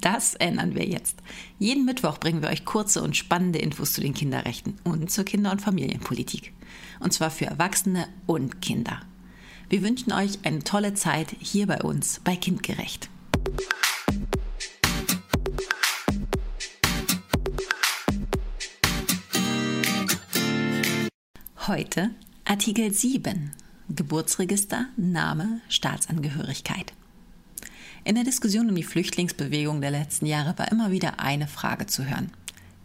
Das ändern wir jetzt. Jeden Mittwoch bringen wir euch kurze und spannende Infos zu den Kinderrechten und zur Kinder- und Familienpolitik. Und zwar für Erwachsene und Kinder. Wir wünschen euch eine tolle Zeit hier bei uns bei Kindgerecht. Heute Artikel 7 Geburtsregister, Name, Staatsangehörigkeit. In der Diskussion um die Flüchtlingsbewegung der letzten Jahre war immer wieder eine Frage zu hören.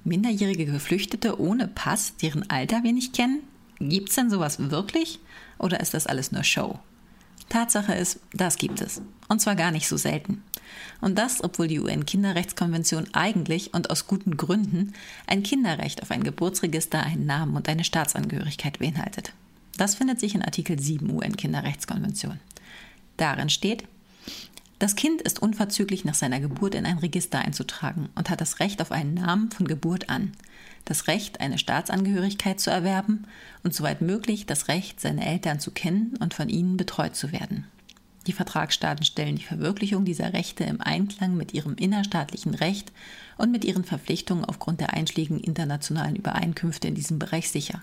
Minderjährige Geflüchtete ohne Pass, deren Alter wir nicht kennen? Gibt es denn sowas wirklich? Oder ist das alles nur Show? Tatsache ist, das gibt es. Und zwar gar nicht so selten. Und das, obwohl die UN-Kinderrechtskonvention eigentlich und aus guten Gründen ein Kinderrecht auf ein Geburtsregister, einen Namen und eine Staatsangehörigkeit beinhaltet. Das findet sich in Artikel 7 UN-Kinderrechtskonvention. Darin steht, das Kind ist unverzüglich nach seiner Geburt in ein Register einzutragen und hat das Recht auf einen Namen von Geburt an, das Recht, eine Staatsangehörigkeit zu erwerben und soweit möglich das Recht, seine Eltern zu kennen und von ihnen betreut zu werden. Die Vertragsstaaten stellen die Verwirklichung dieser Rechte im Einklang mit ihrem innerstaatlichen Recht und mit ihren Verpflichtungen aufgrund der einschlägigen internationalen Übereinkünfte in diesem Bereich sicher,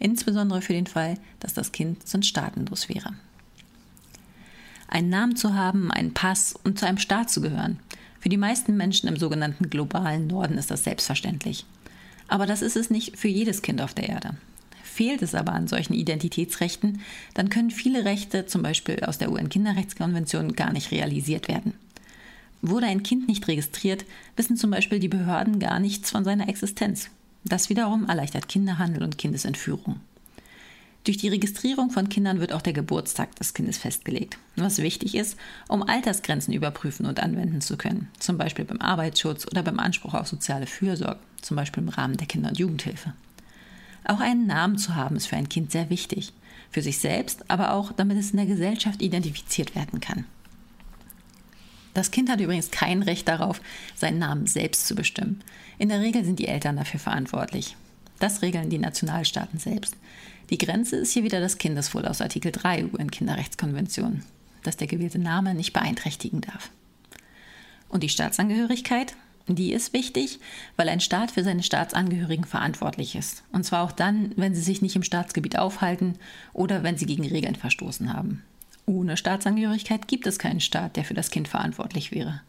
insbesondere für den Fall, dass das Kind sonst staatenlos wäre einen Namen zu haben, einen Pass und zu einem Staat zu gehören. Für die meisten Menschen im sogenannten globalen Norden ist das selbstverständlich. Aber das ist es nicht für jedes Kind auf der Erde. Fehlt es aber an solchen Identitätsrechten, dann können viele Rechte, zum Beispiel aus der UN-Kinderrechtskonvention, gar nicht realisiert werden. Wurde ein Kind nicht registriert, wissen zum Beispiel die Behörden gar nichts von seiner Existenz. Das wiederum erleichtert Kinderhandel und Kindesentführung. Durch die Registrierung von Kindern wird auch der Geburtstag des Kindes festgelegt, was wichtig ist, um Altersgrenzen überprüfen und anwenden zu können, zum Beispiel beim Arbeitsschutz oder beim Anspruch auf soziale Fürsorge, zum Beispiel im Rahmen der Kinder- und Jugendhilfe. Auch einen Namen zu haben ist für ein Kind sehr wichtig, für sich selbst, aber auch damit es in der Gesellschaft identifiziert werden kann. Das Kind hat übrigens kein Recht darauf, seinen Namen selbst zu bestimmen. In der Regel sind die Eltern dafür verantwortlich. Das regeln die Nationalstaaten selbst. Die Grenze ist hier wieder das Kindeswohl aus Artikel 3 UN-Kinderrechtskonvention, dass der gewählte Name nicht beeinträchtigen darf. Und die Staatsangehörigkeit? Die ist wichtig, weil ein Staat für seine Staatsangehörigen verantwortlich ist. Und zwar auch dann, wenn sie sich nicht im Staatsgebiet aufhalten oder wenn sie gegen Regeln verstoßen haben. Ohne Staatsangehörigkeit gibt es keinen Staat, der für das Kind verantwortlich wäre.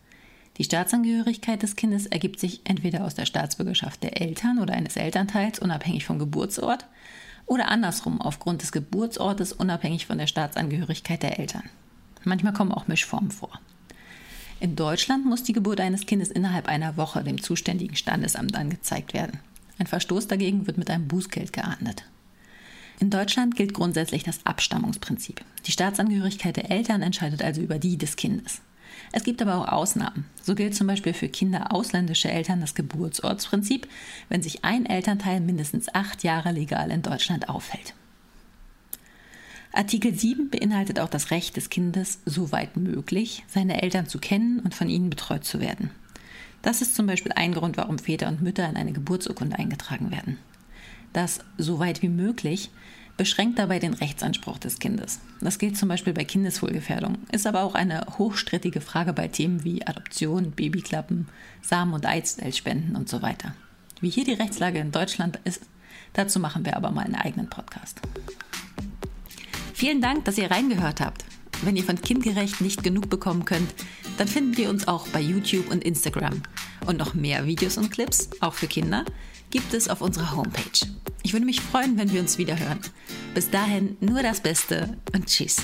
Die Staatsangehörigkeit des Kindes ergibt sich entweder aus der Staatsbürgerschaft der Eltern oder eines Elternteils, unabhängig vom Geburtsort, oder andersrum aufgrund des Geburtsortes, unabhängig von der Staatsangehörigkeit der Eltern. Manchmal kommen auch Mischformen vor. In Deutschland muss die Geburt eines Kindes innerhalb einer Woche dem zuständigen Standesamt angezeigt werden. Ein Verstoß dagegen wird mit einem Bußgeld geahndet. In Deutschland gilt grundsätzlich das Abstammungsprinzip. Die Staatsangehörigkeit der Eltern entscheidet also über die des Kindes. Es gibt aber auch Ausnahmen. So gilt zum Beispiel für Kinder ausländischer Eltern das Geburtsortsprinzip, wenn sich ein Elternteil mindestens acht Jahre legal in Deutschland aufhält. Artikel 7 beinhaltet auch das Recht des Kindes, soweit möglich, seine Eltern zu kennen und von ihnen betreut zu werden. Das ist zum Beispiel ein Grund, warum Väter und Mütter in eine Geburtsurkunde eingetragen werden. Das soweit wie möglich beschränkt dabei den Rechtsanspruch des Kindes. Das gilt zum Beispiel bei Kindeswohlgefährdung, ist aber auch eine hochstrittige Frage bei Themen wie Adoption, Babyklappen, Samen- und Eizellspenden und so weiter. Wie hier die Rechtslage in Deutschland ist, dazu machen wir aber mal einen eigenen Podcast. Vielen Dank, dass ihr reingehört habt. Wenn ihr von Kindgerecht nicht genug bekommen könnt, dann finden wir uns auch bei YouTube und Instagram. Und noch mehr Videos und Clips, auch für Kinder, gibt es auf unserer Homepage. Ich würde mich freuen, wenn wir uns wieder hören. Bis dahin nur das Beste und tschüss.